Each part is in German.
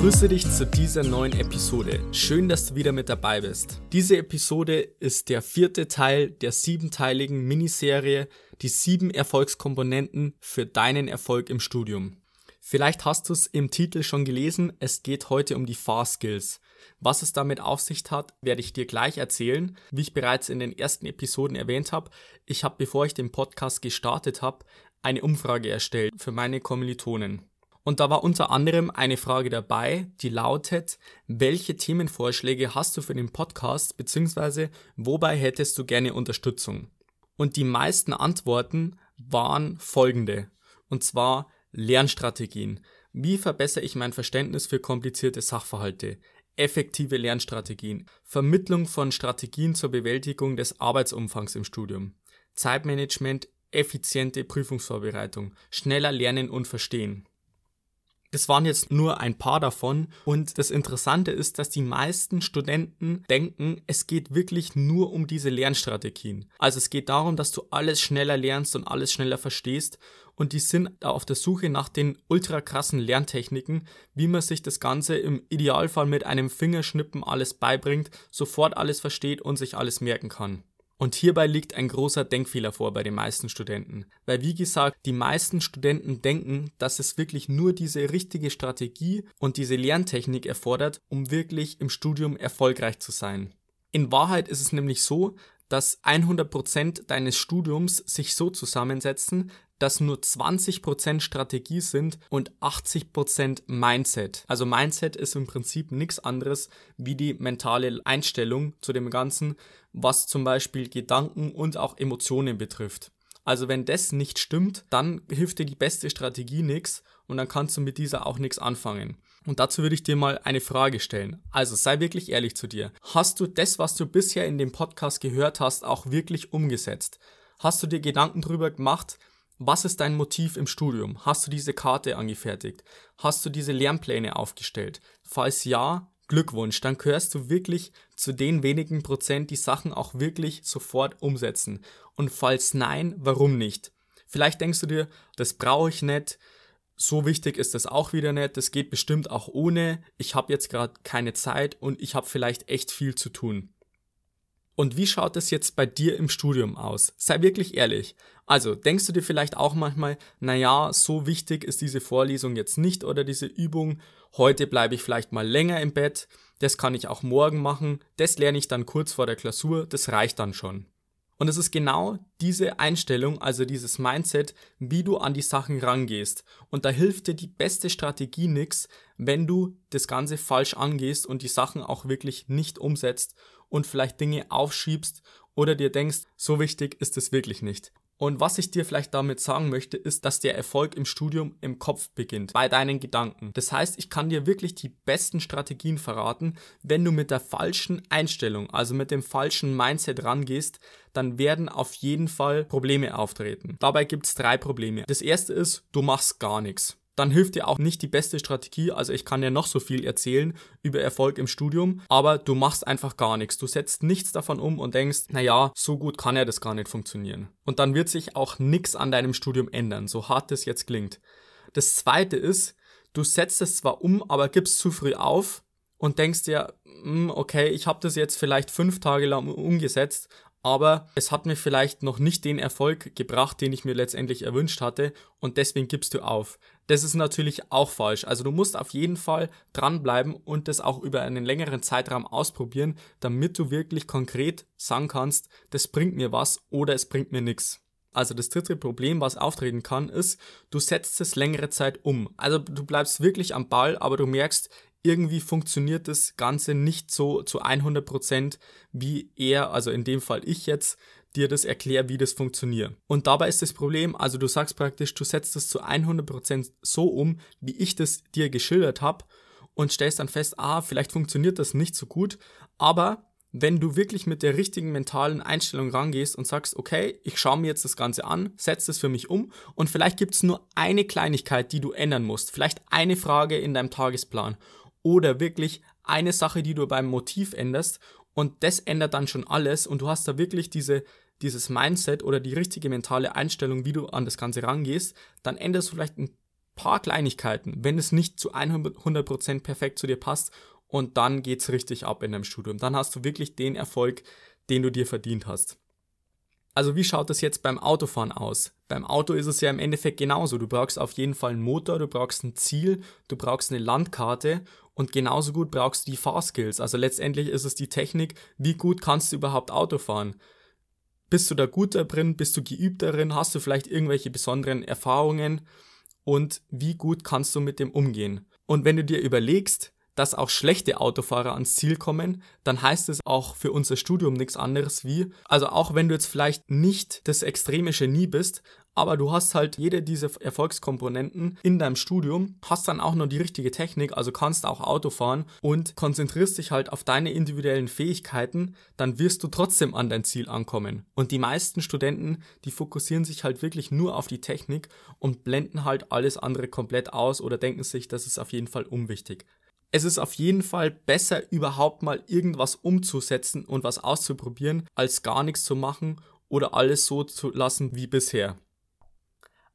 Grüße dich zu dieser neuen Episode. Schön, dass du wieder mit dabei bist. Diese Episode ist der vierte Teil der siebenteiligen Miniserie Die sieben Erfolgskomponenten für deinen Erfolg im Studium. Vielleicht hast du es im Titel schon gelesen, es geht heute um die Fahr-Skills. Was es damit auf sich hat, werde ich dir gleich erzählen. Wie ich bereits in den ersten Episoden erwähnt habe, ich habe, bevor ich den Podcast gestartet habe, eine Umfrage erstellt für meine Kommilitonen. Und da war unter anderem eine Frage dabei, die lautet, welche Themenvorschläge hast du für den Podcast, beziehungsweise wobei hättest du gerne Unterstützung? Und die meisten Antworten waren folgende. Und zwar Lernstrategien. Wie verbessere ich mein Verständnis für komplizierte Sachverhalte? Effektive Lernstrategien. Vermittlung von Strategien zur Bewältigung des Arbeitsumfangs im Studium. Zeitmanagement, effiziente Prüfungsvorbereitung. Schneller lernen und verstehen. Das waren jetzt nur ein paar davon und das Interessante ist, dass die meisten Studenten denken, es geht wirklich nur um diese Lernstrategien. Also es geht darum, dass du alles schneller lernst und alles schneller verstehst und die sind auf der Suche nach den ultra krassen Lerntechniken, wie man sich das Ganze im Idealfall mit einem Fingerschnippen alles beibringt, sofort alles versteht und sich alles merken kann. Und hierbei liegt ein großer Denkfehler vor bei den meisten Studenten. Weil wie gesagt, die meisten Studenten denken, dass es wirklich nur diese richtige Strategie und diese Lerntechnik erfordert, um wirklich im Studium erfolgreich zu sein. In Wahrheit ist es nämlich so, dass 100% deines Studiums sich so zusammensetzen, dass nur 20% Strategie sind und 80% Mindset. Also Mindset ist im Prinzip nichts anderes wie die mentale Einstellung zu dem Ganzen, was zum Beispiel Gedanken und auch Emotionen betrifft. Also wenn das nicht stimmt, dann hilft dir die beste Strategie nichts und dann kannst du mit dieser auch nichts anfangen. Und dazu würde ich dir mal eine Frage stellen. Also sei wirklich ehrlich zu dir. Hast du das, was du bisher in dem Podcast gehört hast, auch wirklich umgesetzt? Hast du dir Gedanken darüber gemacht, was ist dein Motiv im Studium? Hast du diese Karte angefertigt? Hast du diese Lernpläne aufgestellt? Falls ja, Glückwunsch, dann gehörst du wirklich zu den wenigen Prozent, die Sachen auch wirklich sofort umsetzen. Und falls nein, warum nicht? Vielleicht denkst du dir, das brauche ich nicht, so wichtig ist das auch wieder nicht, das geht bestimmt auch ohne, ich habe jetzt gerade keine Zeit und ich habe vielleicht echt viel zu tun. Und wie schaut es jetzt bei dir im Studium aus? Sei wirklich ehrlich. Also, denkst du dir vielleicht auch manchmal, naja, so wichtig ist diese Vorlesung jetzt nicht oder diese Übung, heute bleibe ich vielleicht mal länger im Bett, das kann ich auch morgen machen, das lerne ich dann kurz vor der Klausur, das reicht dann schon. Und es ist genau diese Einstellung, also dieses Mindset, wie du an die Sachen rangehst. Und da hilft dir die beste Strategie nix, wenn du das Ganze falsch angehst und die Sachen auch wirklich nicht umsetzt und vielleicht Dinge aufschiebst oder dir denkst, so wichtig ist es wirklich nicht. Und was ich dir vielleicht damit sagen möchte, ist, dass der Erfolg im Studium im Kopf beginnt, bei deinen Gedanken. Das heißt, ich kann dir wirklich die besten Strategien verraten. Wenn du mit der falschen Einstellung, also mit dem falschen Mindset rangehst, dann werden auf jeden Fall Probleme auftreten. Dabei gibt es drei Probleme. Das erste ist, du machst gar nichts dann hilft dir auch nicht die beste Strategie. Also ich kann dir noch so viel erzählen über Erfolg im Studium, aber du machst einfach gar nichts. Du setzt nichts davon um und denkst, naja, so gut kann ja das gar nicht funktionieren. Und dann wird sich auch nichts an deinem Studium ändern, so hart es jetzt klingt. Das zweite ist, du setzt es zwar um, aber gibst zu früh auf und denkst dir, hm, okay, ich habe das jetzt vielleicht fünf Tage lang umgesetzt, aber es hat mir vielleicht noch nicht den Erfolg gebracht, den ich mir letztendlich erwünscht hatte und deswegen gibst du auf. Das ist natürlich auch falsch. Also du musst auf jeden Fall dranbleiben und das auch über einen längeren Zeitraum ausprobieren, damit du wirklich konkret sagen kannst, das bringt mir was oder es bringt mir nichts. Also das dritte Problem, was auftreten kann, ist, du setzt es längere Zeit um. Also du bleibst wirklich am Ball, aber du merkst, irgendwie funktioniert das Ganze nicht so zu 100%, wie er, also in dem Fall ich jetzt, dir das erkläre, wie das funktioniert. Und dabei ist das Problem, also du sagst praktisch, du setzt es zu 100% so um, wie ich das dir geschildert habe und stellst dann fest, ah, vielleicht funktioniert das nicht so gut, aber wenn du wirklich mit der richtigen mentalen Einstellung rangehst und sagst, okay, ich schaue mir jetzt das Ganze an, setze es für mich um und vielleicht gibt es nur eine Kleinigkeit, die du ändern musst, vielleicht eine Frage in deinem Tagesplan oder wirklich eine Sache, die du beim Motiv änderst und das ändert dann schon alles und du hast da wirklich diese, dieses Mindset oder die richtige mentale Einstellung, wie du an das Ganze rangehst, dann änderst du vielleicht ein paar Kleinigkeiten, wenn es nicht zu 100% perfekt zu dir passt und dann geht's richtig ab in deinem Studium. Dann hast du wirklich den Erfolg, den du dir verdient hast. Also wie schaut das jetzt beim Autofahren aus? Beim Auto ist es ja im Endeffekt genauso. Du brauchst auf jeden Fall einen Motor, du brauchst ein Ziel, du brauchst eine Landkarte und genauso gut brauchst du die Fahrskills. Also letztendlich ist es die Technik, wie gut kannst du überhaupt Auto fahren? Bist du da gut drin? Bist du geübt darin? Hast du vielleicht irgendwelche besonderen Erfahrungen? Und wie gut kannst du mit dem umgehen? Und wenn du dir überlegst, dass auch schlechte Autofahrer ans Ziel kommen, dann heißt es auch für unser Studium nichts anderes wie, also auch wenn du jetzt vielleicht nicht das extreme Genie bist, aber du hast halt jede dieser Erfolgskomponenten in deinem Studium, hast dann auch noch die richtige Technik, also kannst auch Auto fahren und konzentrierst dich halt auf deine individuellen Fähigkeiten, dann wirst du trotzdem an dein Ziel ankommen. Und die meisten Studenten, die fokussieren sich halt wirklich nur auf die Technik und blenden halt alles andere komplett aus oder denken sich, das ist auf jeden Fall unwichtig es ist auf jeden Fall besser, überhaupt mal irgendwas umzusetzen und was auszuprobieren, als gar nichts zu machen oder alles so zu lassen wie bisher.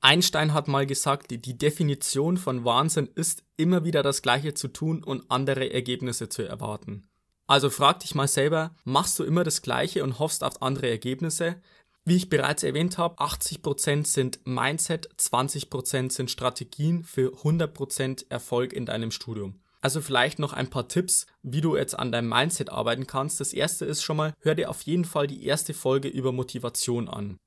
Einstein hat mal gesagt, die Definition von Wahnsinn ist, immer wieder das Gleiche zu tun und andere Ergebnisse zu erwarten. Also frag dich mal selber, machst du immer das Gleiche und hoffst auf andere Ergebnisse? Wie ich bereits erwähnt habe, 80% sind Mindset, 20% sind Strategien für 100% Erfolg in deinem Studium. Also vielleicht noch ein paar Tipps, wie du jetzt an deinem Mindset arbeiten kannst. Das erste ist schon mal, hör dir auf jeden Fall die erste Folge über Motivation an.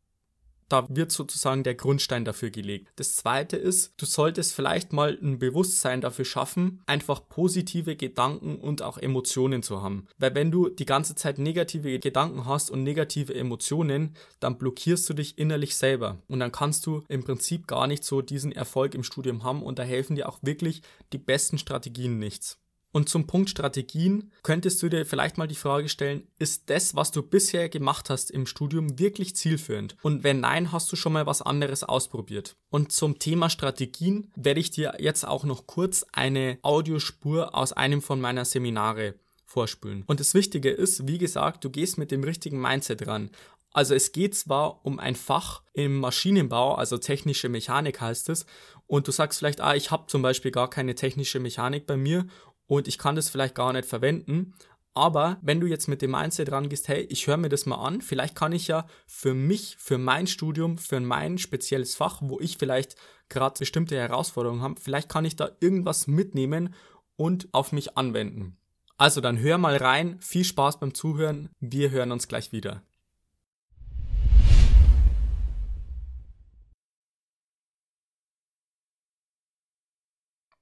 Da wird sozusagen der Grundstein dafür gelegt. Das zweite ist, du solltest vielleicht mal ein Bewusstsein dafür schaffen, einfach positive Gedanken und auch Emotionen zu haben. Weil wenn du die ganze Zeit negative Gedanken hast und negative Emotionen, dann blockierst du dich innerlich selber. Und dann kannst du im Prinzip gar nicht so diesen Erfolg im Studium haben und da helfen dir auch wirklich die besten Strategien nichts. Und zum Punkt Strategien könntest du dir vielleicht mal die Frage stellen, ist das, was du bisher gemacht hast im Studium, wirklich zielführend? Und wenn nein, hast du schon mal was anderes ausprobiert? Und zum Thema Strategien werde ich dir jetzt auch noch kurz eine Audiospur aus einem von meiner Seminare vorspülen. Und das Wichtige ist, wie gesagt, du gehst mit dem richtigen Mindset ran. Also es geht zwar um ein Fach im Maschinenbau, also technische Mechanik heißt es, und du sagst vielleicht, ah, ich habe zum Beispiel gar keine technische Mechanik bei mir und ich kann das vielleicht gar nicht verwenden. Aber wenn du jetzt mit dem Mindset rangehst, hey, ich höre mir das mal an, vielleicht kann ich ja für mich, für mein Studium, für mein spezielles Fach, wo ich vielleicht gerade bestimmte Herausforderungen habe, vielleicht kann ich da irgendwas mitnehmen und auf mich anwenden. Also dann hör mal rein, viel Spaß beim Zuhören, wir hören uns gleich wieder.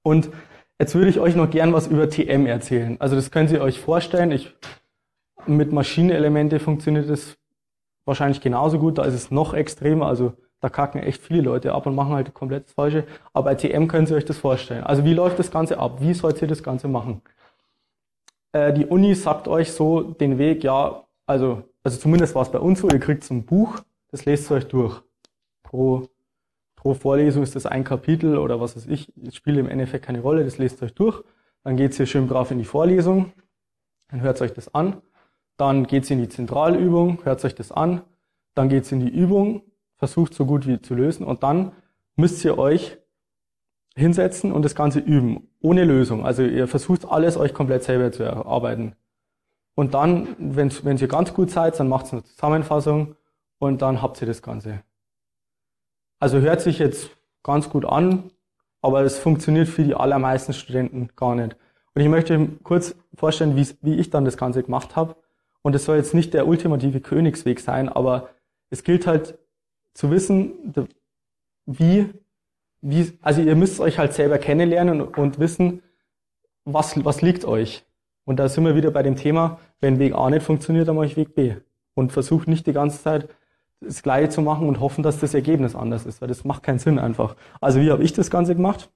Und Jetzt würde ich euch noch gern was über TM erzählen. Also das könnt ihr euch vorstellen. Ich, mit Maschinenelemente funktioniert das wahrscheinlich genauso gut. Da ist es noch extremer. Also da kacken echt viele Leute ab und machen halt komplett das Falsche. Aber bei TM können Sie euch das vorstellen. Also wie läuft das Ganze ab? Wie sollt ihr das Ganze machen? Äh, die Uni sagt euch so den Weg, ja, also, also zumindest war es bei uns so, ihr kriegt so ein Buch, das lest ihr euch durch. Pro pro Vorlesung ist das ein Kapitel oder was weiß ich, das spielt im Endeffekt keine Rolle, das lest euch durch. Dann geht's hier schön brav in die Vorlesung, dann hört euch das an. Dann geht's in die Zentralübung, hört euch das an. Dann geht's in die Übung, versucht so gut wie zu lösen und dann müsst ihr euch hinsetzen und das Ganze üben, ohne Lösung. Also ihr versucht alles euch komplett selber zu erarbeiten. Und dann, wenn, ihr ganz gut seid, dann macht eine Zusammenfassung und dann habt ihr das Ganze. Also hört sich jetzt ganz gut an, aber es funktioniert für die allermeisten Studenten gar nicht. Und ich möchte kurz vorstellen, wie ich dann das Ganze gemacht habe. Und es soll jetzt nicht der ultimative Königsweg sein, aber es gilt halt zu wissen, wie, wie, also ihr müsst euch halt selber kennenlernen und, wissen, was, was liegt euch. Und da sind wir wieder bei dem Thema, wenn Weg A nicht funktioniert, dann mache ich Weg B. Und versucht nicht die ganze Zeit das Gleiche zu machen und hoffen, dass das Ergebnis anders ist, weil das macht keinen Sinn einfach. Also wie habe ich das Ganze gemacht?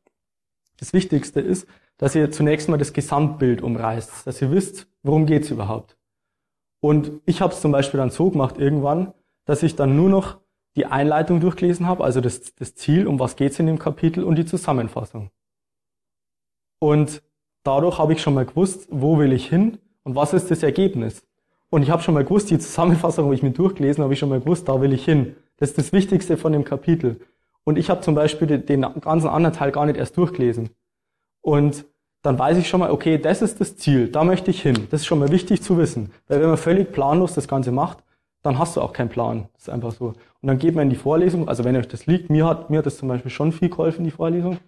Das Wichtigste ist, dass ihr zunächst mal das Gesamtbild umreißt, dass ihr wisst, worum geht's überhaupt. Und ich habe es zum Beispiel dann so gemacht irgendwann, dass ich dann nur noch die Einleitung durchgelesen habe, also das, das Ziel, um was geht's in dem Kapitel und die Zusammenfassung. Und dadurch habe ich schon mal gewusst, wo will ich hin und was ist das Ergebnis. Und ich habe schon mal gewusst, die Zusammenfassung habe ich mir durchgelesen, habe ich schon mal gewusst, da will ich hin. Das ist das Wichtigste von dem Kapitel. Und ich habe zum Beispiel den ganzen anderen Teil gar nicht erst durchgelesen. Und dann weiß ich schon mal, okay, das ist das Ziel, da möchte ich hin. Das ist schon mal wichtig zu wissen. Weil wenn man völlig planlos das Ganze macht, dann hast du auch keinen Plan. Das ist einfach so. Und dann geht man in die Vorlesung, also wenn euch das liegt, mir hat, mir hat das zum Beispiel schon viel geholfen, die Vorlesung.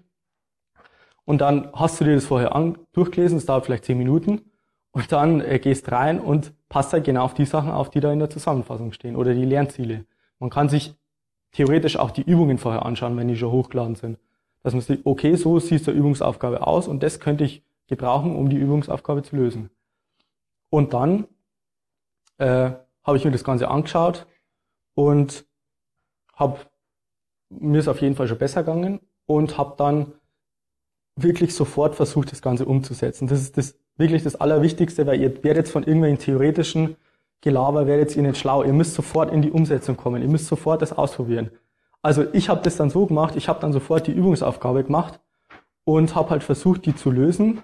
Und dann hast du dir das vorher an, durchgelesen, es dauert vielleicht zehn Minuten. Und dann äh, gehst rein und passt halt genau auf die Sachen auf, die da in der Zusammenfassung stehen oder die Lernziele. Man kann sich theoretisch auch die Übungen vorher anschauen, wenn die schon hochgeladen sind. Dass man sieht, okay, so sieht die Übungsaufgabe aus und das könnte ich gebrauchen, um die Übungsaufgabe zu lösen. Und dann äh, habe ich mir das Ganze angeschaut und habe mir ist auf jeden Fall schon besser gegangen und habe dann wirklich sofort versucht, das Ganze umzusetzen. Das ist das wirklich das Allerwichtigste, weil ihr werdet von irgendwelchen theoretischen Gelaber, werdet ihr nicht schlau. Ihr müsst sofort in die Umsetzung kommen. Ihr müsst sofort das ausprobieren. Also ich habe das dann so gemacht, ich habe dann sofort die Übungsaufgabe gemacht und habe halt versucht, die zu lösen.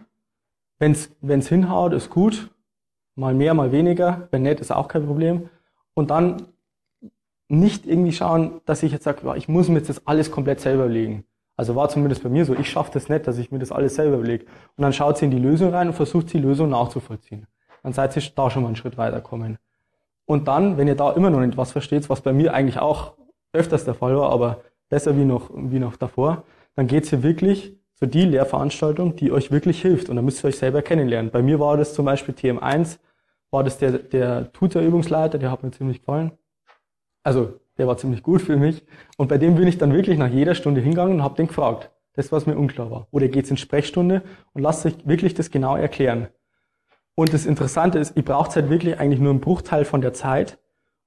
Wenn es hinhaut, ist gut. Mal mehr, mal weniger. Wenn nicht, ist auch kein Problem. Und dann nicht irgendwie schauen, dass ich jetzt sage, ich muss mir jetzt das alles komplett selber legen. Also war zumindest bei mir so, ich schaffe das nicht, dass ich mir das alles selber überlege. Und dann schaut sie in die Lösung rein und versucht die Lösung nachzuvollziehen. Dann seid ihr da schon mal einen Schritt weiterkommen. Und dann, wenn ihr da immer noch nicht was versteht, was bei mir eigentlich auch öfters der Fall war, aber besser wie noch, wie noch davor, dann geht's hier wirklich zu die Lehrveranstaltung, die euch wirklich hilft. Und dann müsst ihr euch selber kennenlernen. Bei mir war das zum Beispiel TM1, war das der, der Tutor-Übungsleiter, der hat mir ziemlich gefallen. Also der war ziemlich gut für mich. Und bei dem bin ich dann wirklich nach jeder Stunde hingegangen und habe den gefragt. Das, was mir unklar war. Oder geht's in Sprechstunde und lasst euch wirklich das genau erklären. Und das Interessante ist, ihr braucht halt wirklich eigentlich nur einen Bruchteil von der Zeit.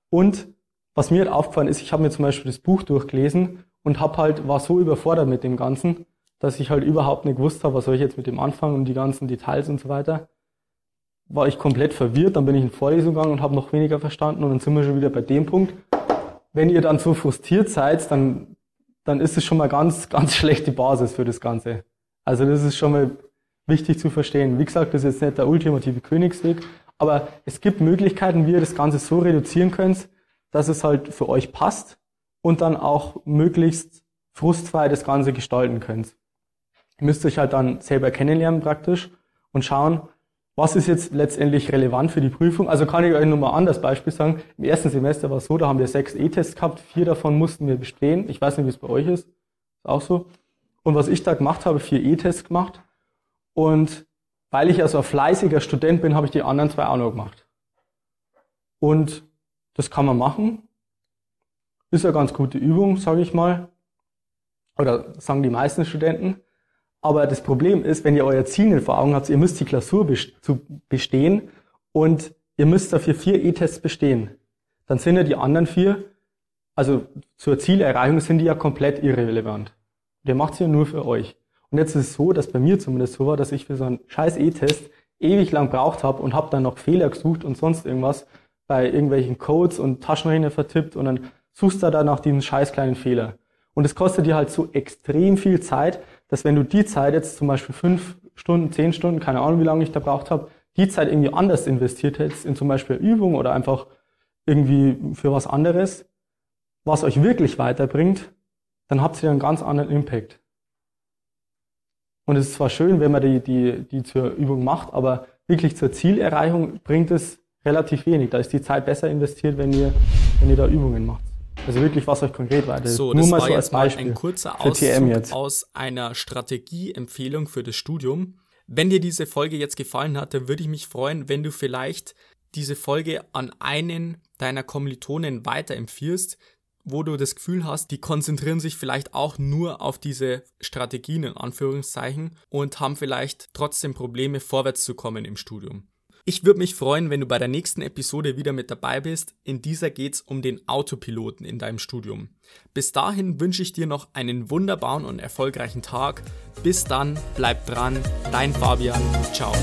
Und was mir halt aufgefallen ist, ich habe mir zum Beispiel das Buch durchgelesen und hab halt, war so überfordert mit dem Ganzen, dass ich halt überhaupt nicht gewusst habe, was soll ich jetzt mit dem anfangen und die ganzen Details und so weiter. War ich komplett verwirrt, dann bin ich in Vorlesung gegangen und habe noch weniger verstanden und dann sind wir schon wieder bei dem Punkt, wenn ihr dann so frustriert seid, dann, dann ist es schon mal ganz, ganz schlechte Basis für das Ganze. Also das ist schon mal wichtig zu verstehen. Wie gesagt, das ist jetzt nicht der ultimative Königsweg, aber es gibt Möglichkeiten, wie ihr das Ganze so reduzieren könnt, dass es halt für euch passt und dann auch möglichst frustfrei das Ganze gestalten könnt. Ihr müsst euch halt dann selber kennenlernen praktisch und schauen, was ist jetzt letztendlich relevant für die Prüfung? Also kann ich euch nur mal anders Beispiel sagen. Im ersten Semester war es so, da haben wir sechs E-Tests gehabt, vier davon mussten wir bestehen. Ich weiß nicht, wie es bei euch ist. Ist auch so. Und was ich da gemacht habe, vier E-Tests gemacht. Und weil ich also ein fleißiger Student bin, habe ich die anderen zwei auch noch gemacht. Und das kann man machen. Ist eine ganz gute Übung, sage ich mal. Oder sagen die meisten Studenten. Aber das Problem ist, wenn ihr euer Ziel nicht vor Augen habt, ihr müsst die Klausur bestehen und ihr müsst dafür vier E-Tests bestehen. Dann sind ja die anderen vier, also zur Zielerreichung sind die ja komplett irrelevant. Der macht es ja nur für euch. Und jetzt ist es so, dass bei mir zumindest so war, dass ich für so einen scheiß E-Test ewig lang braucht habe und habe dann noch Fehler gesucht und sonst irgendwas bei irgendwelchen Codes und Taschenrechner vertippt und dann suchst du da nach diesen scheiß kleinen Fehler. Und es kostet dir halt so extrem viel Zeit, dass wenn du die Zeit jetzt zum Beispiel fünf Stunden, zehn Stunden, keine Ahnung, wie lange ich da braucht habe, die Zeit irgendwie anders investiert hättest, in zum Beispiel Übung oder einfach irgendwie für was anderes, was euch wirklich weiterbringt, dann habt ihr einen ganz anderen Impact. Und es ist zwar schön, wenn man die, die, die zur Übung macht, aber wirklich zur Zielerreichung bringt es relativ wenig. Da ist die Zeit besser investiert, wenn ihr, wenn ihr da Übungen macht. Also wirklich, was euch konkret weiter So, Nur das mal war so jetzt mal ein kurzer Auszug aus einer Strategieempfehlung für das Studium. Wenn dir diese Folge jetzt gefallen hatte, würde ich mich freuen, wenn du vielleicht diese Folge an einen deiner Kommilitonen weiterempfiehlst, wo du das Gefühl hast, die konzentrieren sich vielleicht auch nur auf diese Strategien in Anführungszeichen und haben vielleicht trotzdem Probleme vorwärts zu kommen im Studium. Ich würde mich freuen, wenn du bei der nächsten Episode wieder mit dabei bist. In dieser geht's um den Autopiloten in deinem Studium. Bis dahin wünsche ich dir noch einen wunderbaren und erfolgreichen Tag. Bis dann, bleib dran, dein Fabian. Ciao.